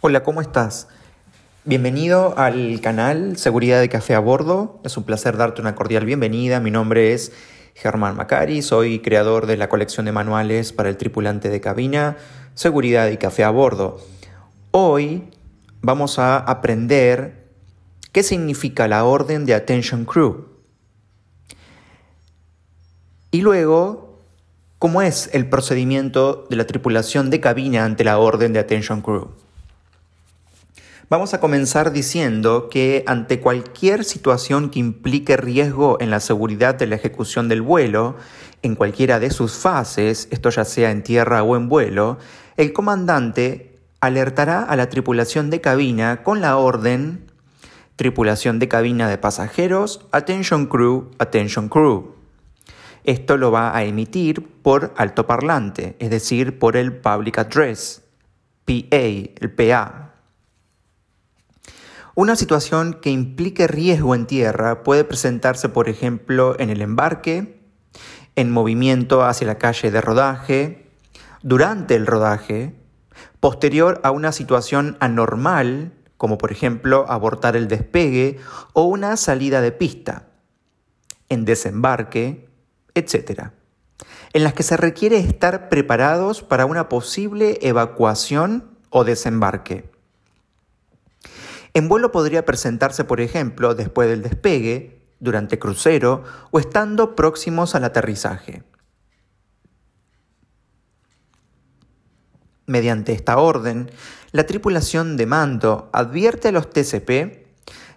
Hola, ¿cómo estás? Bienvenido al canal Seguridad de Café a Bordo. Es un placer darte una cordial bienvenida. Mi nombre es Germán Macari, soy creador de la colección de manuales para el tripulante de cabina Seguridad y Café a Bordo. Hoy vamos a aprender qué significa la orden de Attention Crew. Y luego, cómo es el procedimiento de la tripulación de cabina ante la orden de Attention Crew. Vamos a comenzar diciendo que ante cualquier situación que implique riesgo en la seguridad de la ejecución del vuelo, en cualquiera de sus fases, esto ya sea en tierra o en vuelo, el comandante alertará a la tripulación de cabina con la orden tripulación de cabina de pasajeros, attention crew, attention crew. Esto lo va a emitir por altoparlante, es decir, por el public address, PA, el PA, una situación que implique riesgo en tierra puede presentarse, por ejemplo, en el embarque, en movimiento hacia la calle de rodaje, durante el rodaje, posterior a una situación anormal, como por ejemplo abortar el despegue o una salida de pista, en desembarque, etc., en las que se requiere estar preparados para una posible evacuación o desembarque. En vuelo podría presentarse, por ejemplo, después del despegue, durante crucero o estando próximos al aterrizaje. Mediante esta orden, la tripulación de mando advierte a los TCP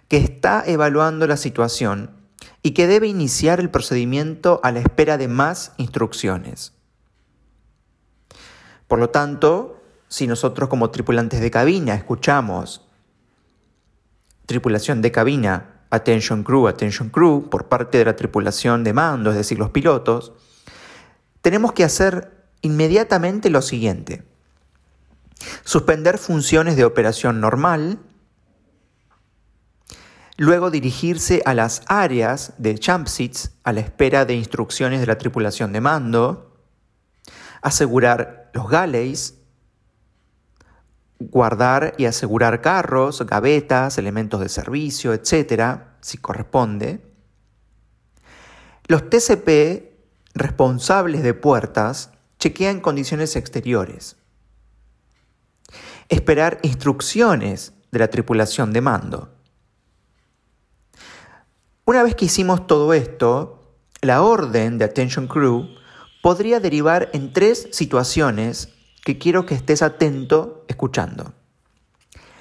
que está evaluando la situación y que debe iniciar el procedimiento a la espera de más instrucciones. Por lo tanto, si nosotros como tripulantes de cabina escuchamos tripulación de cabina, attention crew, attention crew, por parte de la tripulación de mando, es decir, los pilotos, tenemos que hacer inmediatamente lo siguiente. Suspender funciones de operación normal, luego dirigirse a las áreas de jump a la espera de instrucciones de la tripulación de mando, asegurar los galleys, guardar y asegurar carros, gavetas, elementos de servicio, etcétera, si corresponde. Los TCP responsables de puertas chequean condiciones exteriores. Esperar instrucciones de la tripulación de mando. Una vez que hicimos todo esto, la orden de Attention Crew podría derivar en tres situaciones que quiero que estés atento escuchando.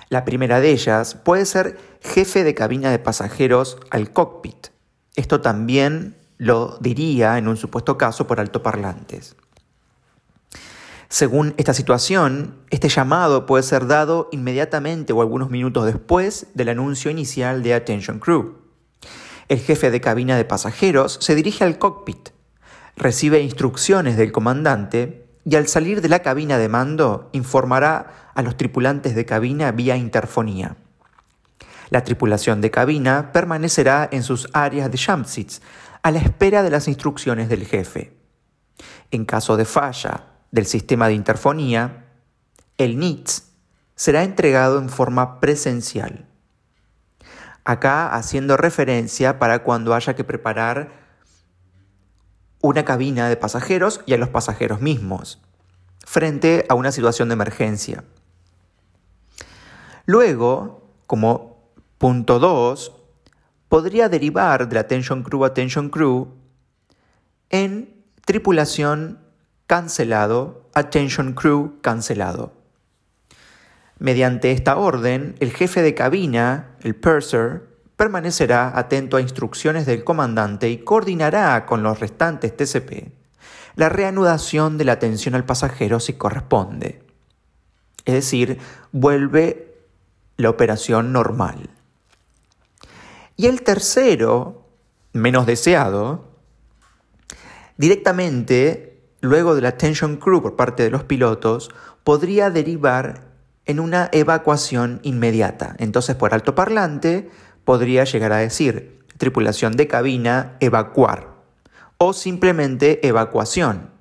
La primera de ellas puede ser jefe de cabina de pasajeros al cockpit. Esto también lo diría en un supuesto caso por altoparlantes. Según esta situación, este llamado puede ser dado inmediatamente o algunos minutos después del anuncio inicial de Attention Crew. El jefe de cabina de pasajeros se dirige al cockpit, recibe instrucciones del comandante y al salir de la cabina de mando informará a los tripulantes de cabina vía interfonía. La tripulación de cabina permanecerá en sus áreas de jump seats a la espera de las instrucciones del jefe. En caso de falla del sistema de interfonía, el NITS será entregado en forma presencial. Acá haciendo referencia para cuando haya que preparar una cabina de pasajeros y a los pasajeros mismos, frente a una situación de emergencia. Luego, como punto 2, podría derivar de la Attention Crew Attention Crew en tripulación cancelado, Attention Crew cancelado. Mediante esta orden, el jefe de cabina, el purser, permanecerá atento a instrucciones del comandante y coordinará con los restantes TCP la reanudación de la atención al pasajero si corresponde. Es decir, vuelve la operación normal. Y el tercero, menos deseado, directamente, luego de la attention crew por parte de los pilotos, podría derivar en una evacuación inmediata. Entonces, por altoparlante, podría llegar a decir tripulación de cabina, evacuar o simplemente evacuación.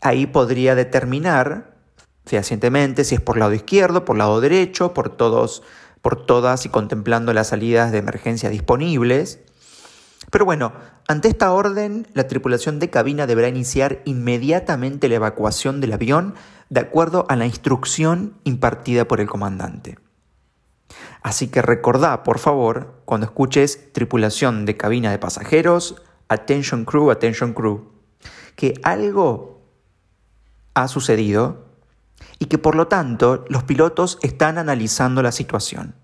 Ahí podría determinar fehacientemente si es por lado izquierdo, por lado derecho, por todos, por todas y contemplando las salidas de emergencia disponibles. Pero bueno, ante esta orden, la tripulación de cabina deberá iniciar inmediatamente la evacuación del avión de acuerdo a la instrucción impartida por el comandante. Así que recordá, por favor, cuando escuches tripulación de cabina de pasajeros, attention crew, attention crew, que algo ha sucedido y que por lo tanto los pilotos están analizando la situación.